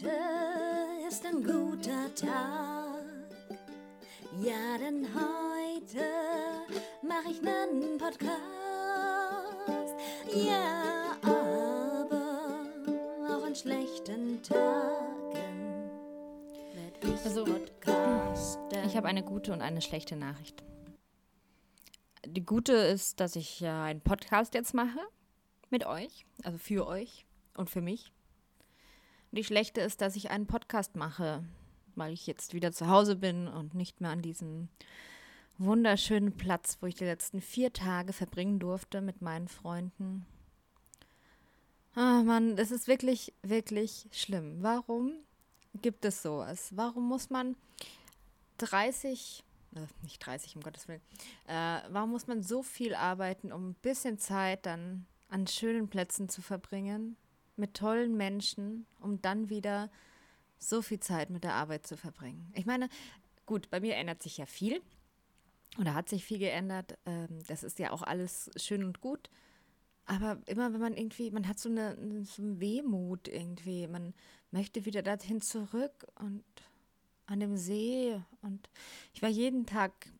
Heute ist ein guter Tag. Ja, denn heute mache ich nen Podcast. Ja, aber auch an schlechten Tagen werd ich Also, podcasten. Ich habe eine gute und eine schlechte Nachricht. Die gute ist, dass ich ja einen Podcast jetzt mache mit euch, also für euch und für mich. Und die schlechte ist, dass ich einen Podcast mache, weil ich jetzt wieder zu Hause bin und nicht mehr an diesem wunderschönen Platz, wo ich die letzten vier Tage verbringen durfte mit meinen Freunden. Ah Mann, das ist wirklich, wirklich schlimm. Warum gibt es sowas? Warum muss man 30, äh, nicht 30, um Gottes Willen, äh, warum muss man so viel arbeiten, um ein bisschen Zeit dann an schönen Plätzen zu verbringen, mit tollen Menschen, um dann wieder so viel Zeit mit der Arbeit zu verbringen? Ich meine, gut, bei mir ändert sich ja viel oder hat sich viel geändert. Ähm, das ist ja auch alles schön und gut. Aber immer wenn man irgendwie, man hat so eine, so einen Wehmut irgendwie, man möchte wieder dorthin zurück und an dem See und ich war jeden Tag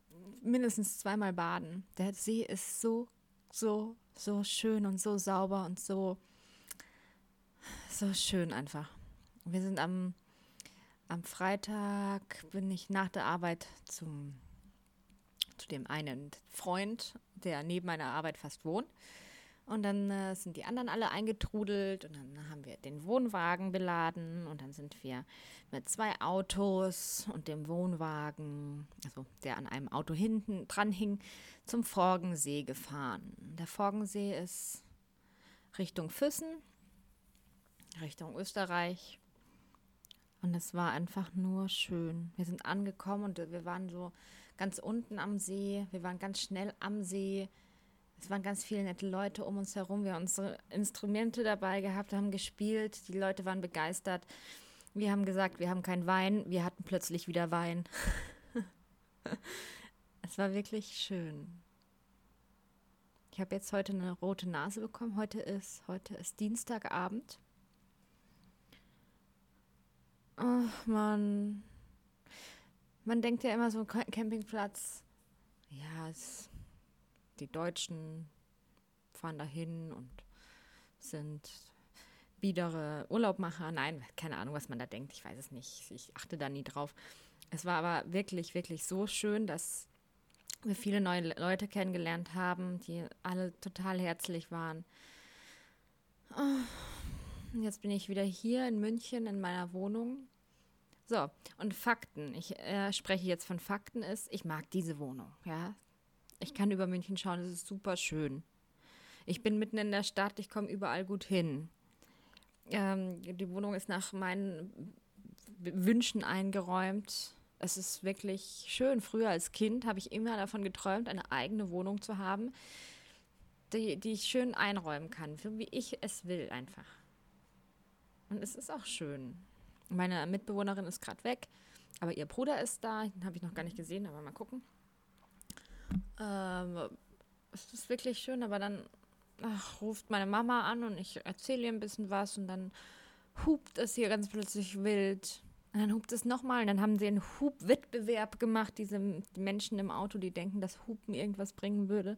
mindestens zweimal baden. Der See ist so, so, so schön und so sauber und so, so schön einfach. Wir sind am, am Freitag, bin ich nach der Arbeit zum, zu dem einen Freund, der neben meiner Arbeit fast wohnt. Und dann äh, sind die anderen alle eingetrudelt und dann haben wir den Wohnwagen beladen und dann sind wir mit zwei Autos und dem Wohnwagen, also der an einem Auto hinten dran hing, zum Forgensee gefahren. Der Forgensee ist Richtung Füssen, Richtung Österreich. Und es war einfach nur schön. Wir sind angekommen und wir waren so ganz unten am See. Wir waren ganz schnell am See. Es waren ganz viele nette Leute um uns herum. Wir haben unsere Instrumente dabei gehabt, haben gespielt. Die Leute waren begeistert. Wir haben gesagt, wir haben keinen Wein. Wir hatten plötzlich wieder Wein. es war wirklich schön. Ich habe jetzt heute eine rote Nase bekommen. Heute ist, heute ist Dienstagabend. Ach man. Man denkt ja immer so, Ca- Campingplatz. Ja, es die Deutschen fahren dahin und sind biedere Urlaubmacher. Nein, keine Ahnung, was man da denkt. Ich weiß es nicht. Ich achte da nie drauf. Es war aber wirklich, wirklich so schön, dass wir viele neue Le- Leute kennengelernt haben, die alle total herzlich waren. Jetzt bin ich wieder hier in München in meiner Wohnung. So, und Fakten. Ich äh, spreche jetzt von Fakten ist, ich mag diese Wohnung, ja. Ich kann über München schauen, es ist super schön. Ich bin mitten in der Stadt, ich komme überall gut hin. Ähm, die Wohnung ist nach meinen Wünschen eingeräumt. Es ist wirklich schön. Früher als Kind habe ich immer davon geträumt, eine eigene Wohnung zu haben, die, die ich schön einräumen kann, wie ich es will einfach. Und es ist auch schön. Meine Mitbewohnerin ist gerade weg, aber ihr Bruder ist da. Den habe ich noch gar nicht gesehen, aber mal gucken. Ähm, es ist wirklich schön, aber dann ach, ruft meine Mama an und ich erzähle ihr ein bisschen was und dann hupt es hier ganz plötzlich wild. Und dann hupt es nochmal und dann haben sie einen Hubwettbewerb gemacht, diese die Menschen im Auto, die denken, dass Hupen irgendwas bringen würde.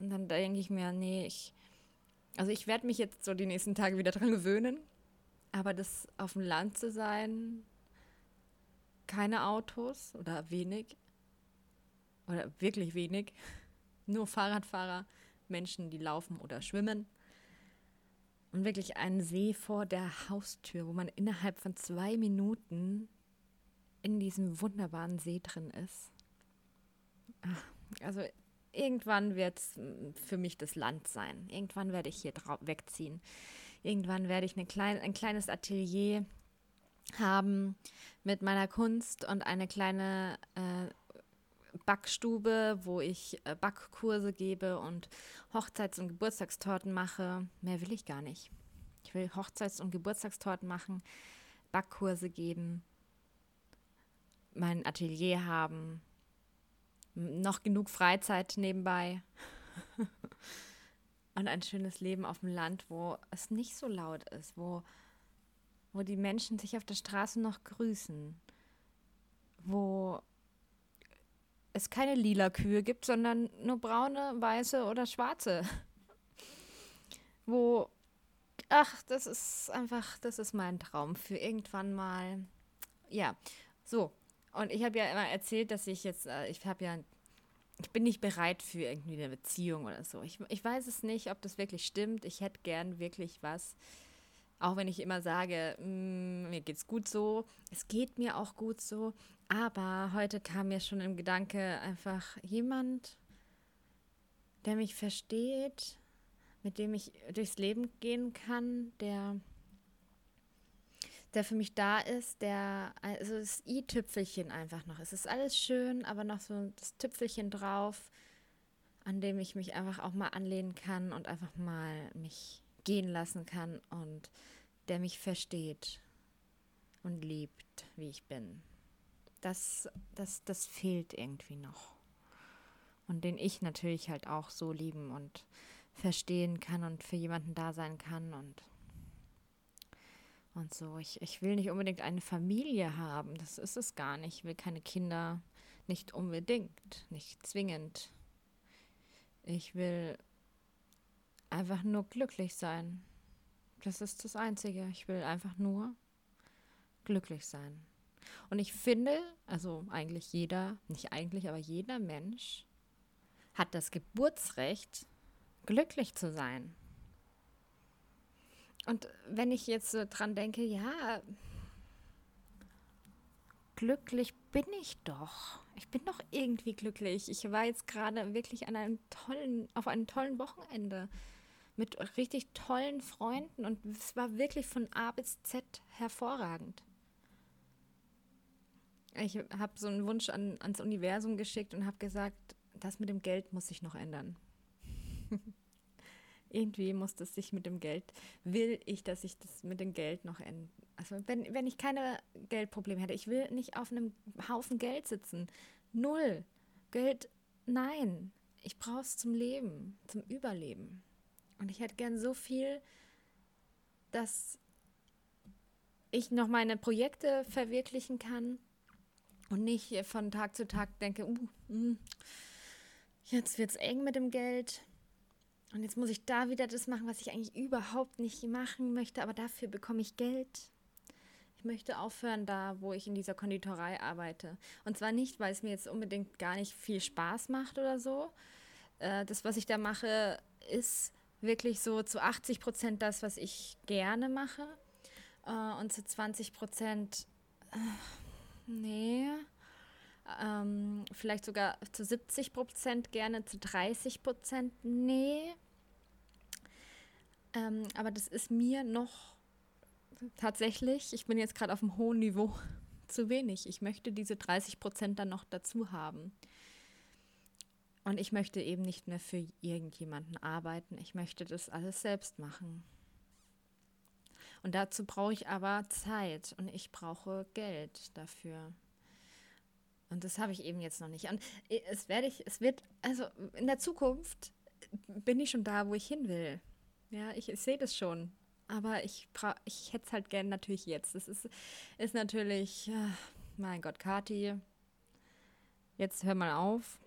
Und dann denke ich mir, nee, ich, also ich werde mich jetzt so die nächsten Tage wieder dran gewöhnen, aber das auf dem Land zu sein, keine Autos oder wenig oder wirklich wenig, nur Fahrradfahrer, Menschen, die laufen oder schwimmen und wirklich einen See vor der Haustür, wo man innerhalb von zwei Minuten in diesem wunderbaren See drin ist. Ach, Also irgendwann wird es für mich das Land sein. Irgendwann werde ich hier wegziehen. Irgendwann werde ich klein, ein kleines Atelier haben mit meiner Kunst und eine kleine äh, Backstube, wo ich äh, Backkurse gebe und Hochzeits- und Geburtstagstorten mache. Mehr will ich gar nicht. Ich will Hochzeits- und Geburtstagstorten machen, Backkurse geben, mein Atelier haben, noch genug Freizeit nebenbei. und ein schönes Leben auf dem Land, wo es nicht so laut ist, wo, wo die Menschen sich auf der Straße noch grüßen, wo es keine lila Kühe gibt, sondern nur braune, weiße oder schwarze. wo, ach, das ist einfach, das ist mein Traum für irgendwann mal. Ja, so. Und ich habe ja immer erzählt, dass ich jetzt, äh, ich habe ja ich bin nicht bereit für irgendwie eine Beziehung oder so. Ich, ich weiß es nicht, ob das wirklich stimmt. Ich hätte gern wirklich was. Auch wenn ich immer sage, mm, mir geht's gut so. Es geht mir auch gut so. Aber heute kam mir schon im Gedanke einfach jemand, der mich versteht, mit dem ich durchs Leben gehen kann, der der für mich da ist, der, also das i-Tüpfelchen einfach noch. Es ist alles schön, aber noch so das Tüpfelchen drauf, an dem ich mich einfach auch mal anlehnen kann und einfach mal mich gehen lassen kann und der mich versteht und liebt, wie ich bin. Das, das, das fehlt irgendwie noch. Und den ich natürlich halt auch so lieben und verstehen kann und für jemanden da sein kann und und so. Ich, ich will nicht unbedingt eine Familie haben. Das ist es gar nicht. Ich will keine Kinder. Nicht unbedingt. Nicht zwingend. Ich will einfach nur glücklich sein. Das ist das Einzige. Ich will einfach nur glücklich sein. Und ich finde, also eigentlich jeder, nicht eigentlich, aber jeder Mensch hat das Geburtsrecht, glücklich zu sein. Und wenn ich jetzt so dran denke, ja, glücklich bin ich doch. Ich bin doch irgendwie glücklich. Ich war jetzt gerade wirklich an einem tollen, auf einem tollen Wochenende mit richtig tollen Freunden und es war wirklich von A bis Z hervorragend. Ich habe so einen Wunsch an, ans Universum geschickt und habe gesagt, das mit dem Geld muss sich noch ändern. irgendwie muss das sich mit dem Geld, will ich, dass ich das mit dem Geld noch ändere. Also wenn, wenn ich keine Geldprobleme hätte, ich will nicht auf einem Haufen Geld sitzen. Null. Geld, nein. Ich brauche es zum Leben, zum Überleben. Und ich hätte gern so viel, dass ich noch meine Projekte verwirklichen kann und nicht von Tag zu Tag denke, uh, mh, jetzt wird es eng mit dem Geld und jetzt muss ich da wieder das machen, was ich eigentlich überhaupt nicht machen möchte, aber dafür bekomme ich Geld. Ich möchte aufhören da, wo ich in dieser Konditorei arbeite. Und zwar nicht, weil es mir jetzt unbedingt gar nicht viel Spaß macht oder so. Äh, das, was ich da mache, ist wirklich so zu 80 Prozent das, was ich gerne mache. Äh, und zu 20 Prozent, äh, nee, ähm, vielleicht sogar zu 70 Prozent gerne, zu 30 Prozent nee. Ähm, aber das ist mir noch tatsächlich, ich bin jetzt gerade auf einem hohen Niveau, zu wenig. Ich möchte diese 30 Prozent dann noch dazu haben. Und ich möchte eben nicht mehr für irgendjemanden arbeiten. Ich möchte das alles selbst machen. Und dazu brauche ich aber Zeit und ich brauche Geld dafür. Und das habe ich eben jetzt noch nicht. Und äh, es werde ich, es wird, also in der Zukunft bin ich schon da, wo ich hin will. Ja, ich, ich sehe das schon. Aber ich, ich hätte es halt gern natürlich jetzt. Das ist, ist natürlich, äh, mein Gott, Kati, jetzt hör mal auf.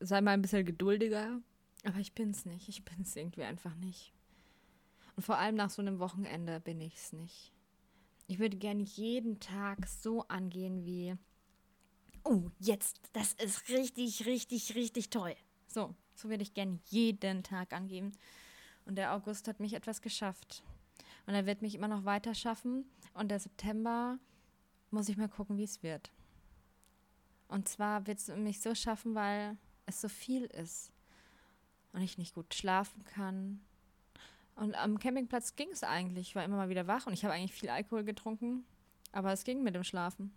Sei mal ein bisschen geduldiger. Aber ich bin es nicht. Ich bin es irgendwie einfach nicht. Und vor allem nach so einem Wochenende bin ich es nicht. Ich würde gerne jeden Tag so angehen wie oh, jetzt, das ist richtig, richtig, richtig toll. So, so würde ich gerne jeden Tag angeben. Und der August hat mich etwas geschafft. Und er wird mich immer noch weiter schaffen. Und der September muss ich mal gucken, wie es wird. Und zwar wird es mich so schaffen, weil es so viel ist. Und ich nicht gut schlafen kann. Und am Campingplatz ging es eigentlich. Ich war immer mal wieder wach und ich habe eigentlich viel Alkohol getrunken. Aber es ging mit dem Schlafen.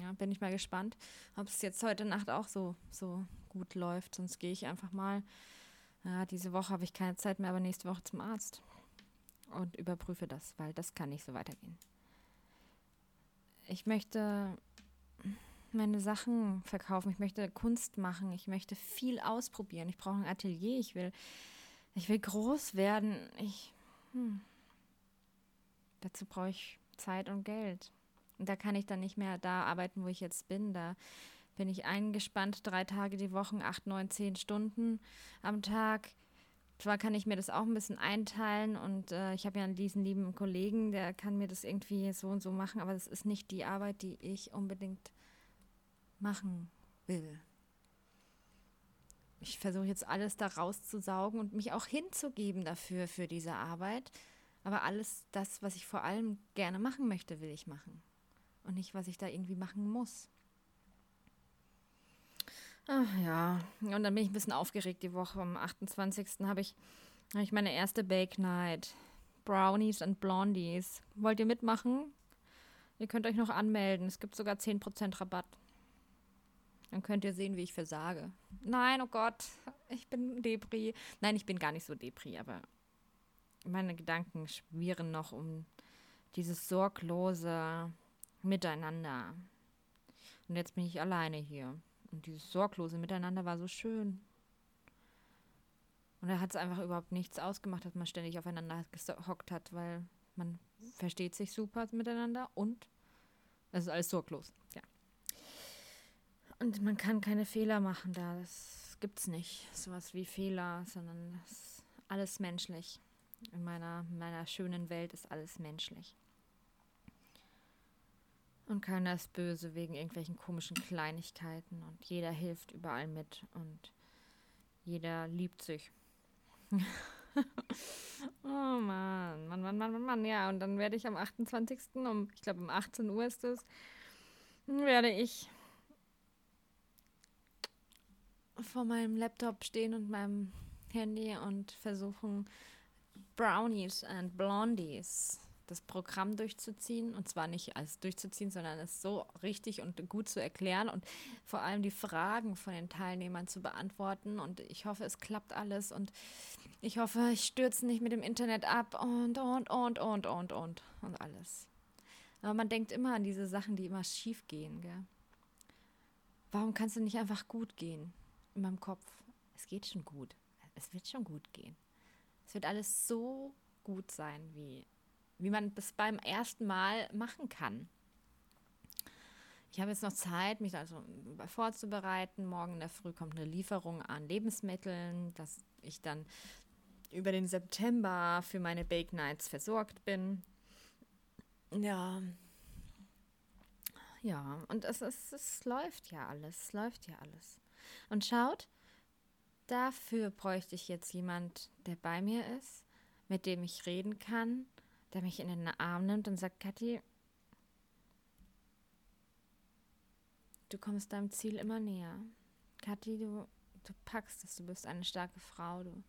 Ja, bin ich mal gespannt, ob es jetzt heute Nacht auch so, so gut läuft. Sonst gehe ich einfach mal. Ja, diese Woche habe ich keine Zeit mehr, aber nächste Woche zum Arzt und überprüfe das, weil das kann nicht so weitergehen. Ich möchte meine Sachen verkaufen, ich möchte Kunst machen, ich möchte viel ausprobieren. Ich brauche ein Atelier, ich will Ich will groß werden. Ich. Hm. Dazu brauche ich Zeit und Geld. Und da kann ich dann nicht mehr da arbeiten, wo ich jetzt bin. Da bin ich eingespannt, drei Tage die Woche, acht, neun, zehn Stunden am Tag. Zwar kann ich mir das auch ein bisschen einteilen und äh, ich habe ja diesen lieben Kollegen, der kann mir das irgendwie so und so machen, aber das ist nicht die Arbeit, die ich unbedingt machen will. Ich versuche jetzt alles da rauszusaugen und mich auch hinzugeben dafür, für diese Arbeit. Aber alles das, was ich vor allem gerne machen möchte, will ich machen. Und nicht, was ich da irgendwie machen muss. Ach ja, und dann bin ich ein bisschen aufgeregt die Woche. Am 28. habe ich, hab ich meine erste Bake Night. Brownies und Blondies. Wollt ihr mitmachen? Ihr könnt euch noch anmelden. Es gibt sogar 10% Rabatt. Dann könnt ihr sehen, wie ich versage. Nein, oh Gott, ich bin Depri. Nein, ich bin gar nicht so Depri, aber meine Gedanken schwirren noch um dieses sorglose Miteinander. Und jetzt bin ich alleine hier. Und dieses sorglose Miteinander war so schön. Und da hat es einfach überhaupt nichts ausgemacht, dass man ständig aufeinander gehockt hat, weil man versteht sich super miteinander und es ist alles sorglos. Ja. Und man kann keine Fehler machen da. Das gibt's nicht. Sowas wie Fehler, sondern das ist alles menschlich. In meiner, meiner schönen Welt ist alles menschlich. Und keiner ist böse wegen irgendwelchen komischen Kleinigkeiten und jeder hilft überall mit und jeder liebt sich. oh Mann, Mann, Mann, Mann, Mann, Mann, ja. Und dann werde ich am 28. um, ich glaube um 18 Uhr ist es, werde ich vor meinem Laptop stehen und meinem Handy und versuchen, Brownies and Blondies das Programm durchzuziehen und zwar nicht als durchzuziehen, sondern es so richtig und gut zu erklären und vor allem die Fragen von den Teilnehmern zu beantworten und ich hoffe, es klappt alles und ich hoffe, ich stürze nicht mit dem Internet ab und und und und und und und alles. Aber man denkt immer an diese Sachen, die immer schief gehen? Warum kannst du nicht einfach gut gehen in meinem Kopf? Es geht schon gut. Es wird schon gut gehen. Es wird alles so gut sein, wie wie man das beim ersten Mal machen kann. Ich habe jetzt noch Zeit, mich also vorzubereiten. Morgen in der Früh kommt eine Lieferung an Lebensmitteln, dass ich dann über den September für meine Bake Nights versorgt bin. Ja. Ja, und es, es, es läuft ja alles, es läuft ja alles. Und schaut, dafür bräuchte ich jetzt jemand, der bei mir ist, mit dem ich reden kann, der mich in den Arm nimmt und sagt, Kathi, du kommst deinem Ziel immer näher. Kathi, du, du packst es, du bist eine starke Frau, du,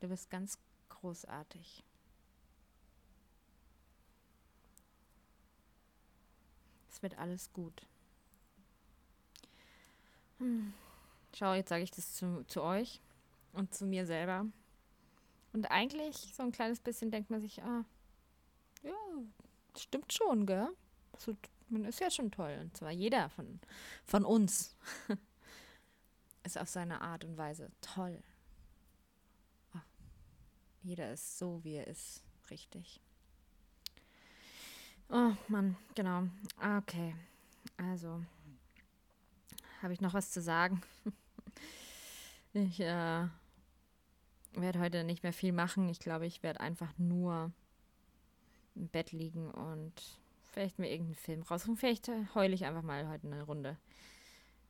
du bist ganz großartig. Es wird alles gut. Hm. Schau, jetzt sage ich das zu, zu euch und zu mir selber. Und eigentlich, so ein kleines bisschen denkt man sich, ah, ja, stimmt schon, gell? So, man ist ja schon toll. Und zwar jeder von, von uns ist auf seine Art und Weise toll. Oh, jeder ist so, wie er ist, richtig. Oh Mann, genau. Okay. Also, habe ich noch was zu sagen? ich äh, werde heute nicht mehr viel machen. Ich glaube, ich werde einfach nur im Bett liegen und vielleicht mir irgendeinen Film raussuchen. Vielleicht heule ich einfach mal heute eine Runde.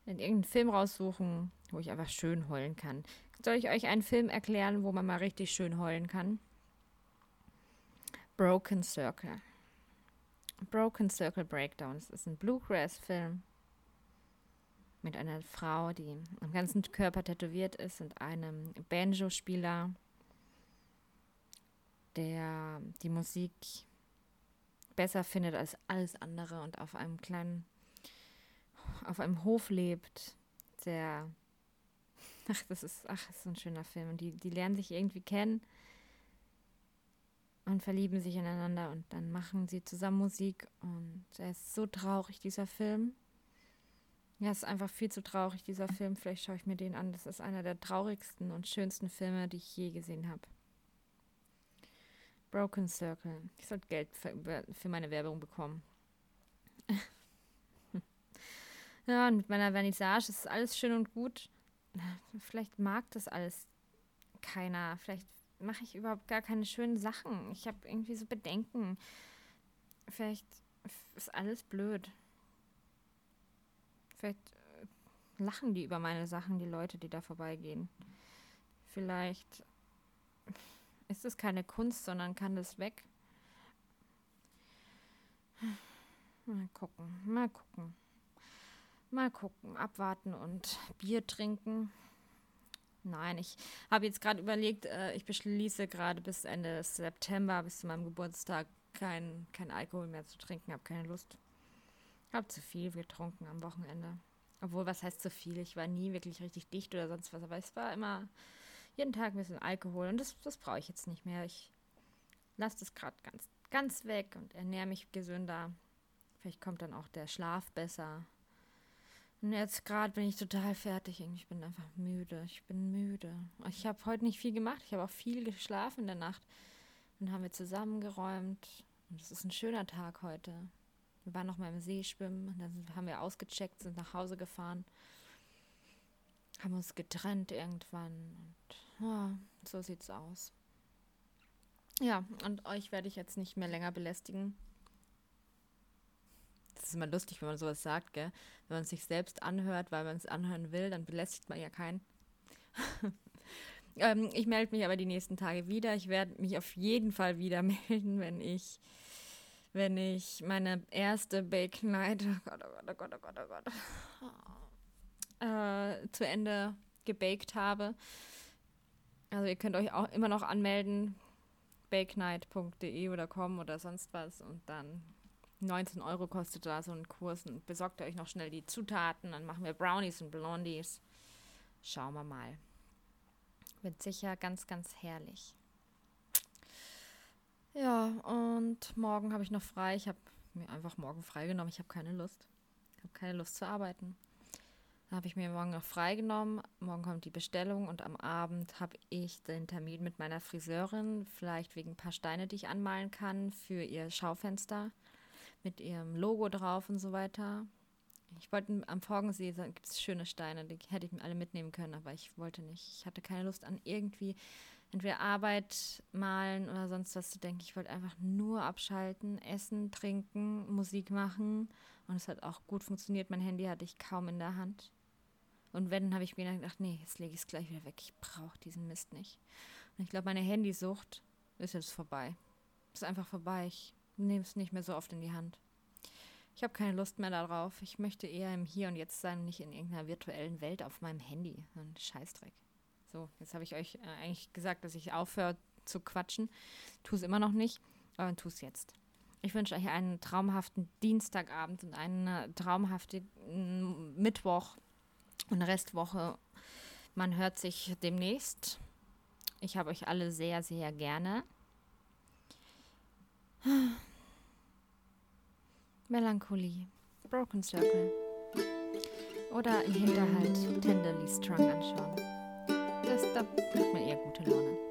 In irgendeinen Film raussuchen, wo ich einfach schön heulen kann. Soll ich euch einen Film erklären, wo man mal richtig schön heulen kann? Broken Circle. Broken Circle Breakdown. Das ist ein Bluegrass-Film mit einer Frau, die am ganzen Körper tätowiert ist und einem Banjo-Spieler, der die Musik besser findet als alles andere und auf einem kleinen, auf einem Hof lebt, der, ach, das ist, ach, das ist ein schöner Film. Und die, die lernen sich irgendwie kennen und verlieben sich ineinander und dann machen sie zusammen Musik und er ist so traurig, dieser Film. Ja, es ist einfach viel zu traurig, dieser Film. Vielleicht schaue ich mir den an. Das ist einer der traurigsten und schönsten Filme, die ich je gesehen habe. Broken Circle. Ich sollte Geld für, für meine Werbung bekommen. ja, und mit meiner Vernissage ist alles schön und gut. Vielleicht mag das alles keiner. Vielleicht mache ich überhaupt gar keine schönen Sachen. Ich habe irgendwie so Bedenken. Vielleicht ist alles blöd. Vielleicht äh, lachen die über meine Sachen, die Leute, die da vorbeigehen. Vielleicht ist es keine Kunst, sondern kann das weg. Mal gucken, mal gucken. Mal gucken, abwarten und Bier trinken. Nein, ich habe jetzt gerade überlegt, äh, ich beschließe gerade bis Ende September, bis zu meinem Geburtstag, kein, kein Alkohol mehr zu trinken. Habe keine Lust. Habe zu viel getrunken am Wochenende. Obwohl, was heißt zu viel? Ich war nie wirklich richtig dicht oder sonst was, aber es war immer jeden Tag ein bisschen Alkohol und das, das brauche ich jetzt nicht mehr. Ich lasse das gerade ganz, ganz weg und ernähre mich gesünder. Vielleicht kommt dann auch der Schlaf besser. Und jetzt gerade bin ich total fertig. Ich bin einfach müde. Ich bin müde. Ich habe heute nicht viel gemacht. Ich habe auch viel geschlafen in der Nacht. Dann haben wir zusammengeräumt. Und es ist ein schöner Tag heute. Wir waren noch mal im See schwimmen. Dann haben wir ausgecheckt, sind nach Hause gefahren. Haben uns getrennt irgendwann. Und ja, so sieht's aus. Ja, und euch werde ich jetzt nicht mehr länger belästigen. Das ist immer lustig, wenn man sowas sagt, gell? Wenn man es sich selbst anhört, weil man es anhören will, dann belästigt man ja keinen. ähm, ich melde mich aber die nächsten Tage wieder. Ich werde mich auf jeden Fall wieder melden, wenn ich, wenn ich meine erste Bake Night, oh Gott, oh Gott, oh Gott, oh Gott, oh Gott, äh, zu Ende gebaked habe. Also ihr könnt euch auch immer noch anmelden, bakenight.de oder com oder sonst was und dann 19 Euro kostet da so ein Kurs und besorgt euch noch schnell die Zutaten, dann machen wir Brownies und Blondies. Schauen wir mal. Wird sicher ganz, ganz herrlich. Ja, und morgen habe ich noch frei. Ich habe mir einfach morgen freigenommen. Ich habe keine Lust. Ich habe keine Lust zu arbeiten. Dann habe ich mir morgen noch freigenommen. Morgen kommt die Bestellung und am Abend habe ich den Termin mit meiner Friseurin, vielleicht wegen ein paar Steine, die ich anmalen kann für ihr Schaufenster mit ihrem Logo drauf und so weiter. Ich wollte am Forgensee, da gibt es schöne Steine, die hätte ich mir alle mitnehmen können, aber ich wollte nicht. Ich hatte keine Lust an irgendwie entweder Arbeit, malen oder sonst was zu denken. Ich wollte einfach nur abschalten, essen, trinken, Musik machen. Und es hat auch gut funktioniert. Mein Handy hatte ich kaum in der Hand. Und wenn, habe ich mir gedacht, nee, jetzt lege ich es gleich wieder weg. Ich brauche diesen Mist nicht. Und ich glaube, meine Handysucht ist jetzt vorbei. Ist einfach vorbei. Ich nehme es nicht mehr so oft in die Hand. Ich habe keine Lust mehr darauf. Ich möchte eher im Hier und Jetzt sein, nicht in irgendeiner virtuellen Welt auf meinem Handy. Ein Scheißdreck. So, jetzt habe ich euch äh, eigentlich gesagt, dass ich aufhöre zu quatschen. Tue es immer noch nicht, aber tue es jetzt. Ich wünsche euch einen traumhaften Dienstagabend und einen äh, traumhaften Mittwoch und Restwoche. Man hört sich demnächst. Ich habe euch alle sehr, sehr gerne. Melancholie, Broken Circle oder im Hinterhalt Tenderly Strong anschauen. Das, da kriegt man eher gute Laune.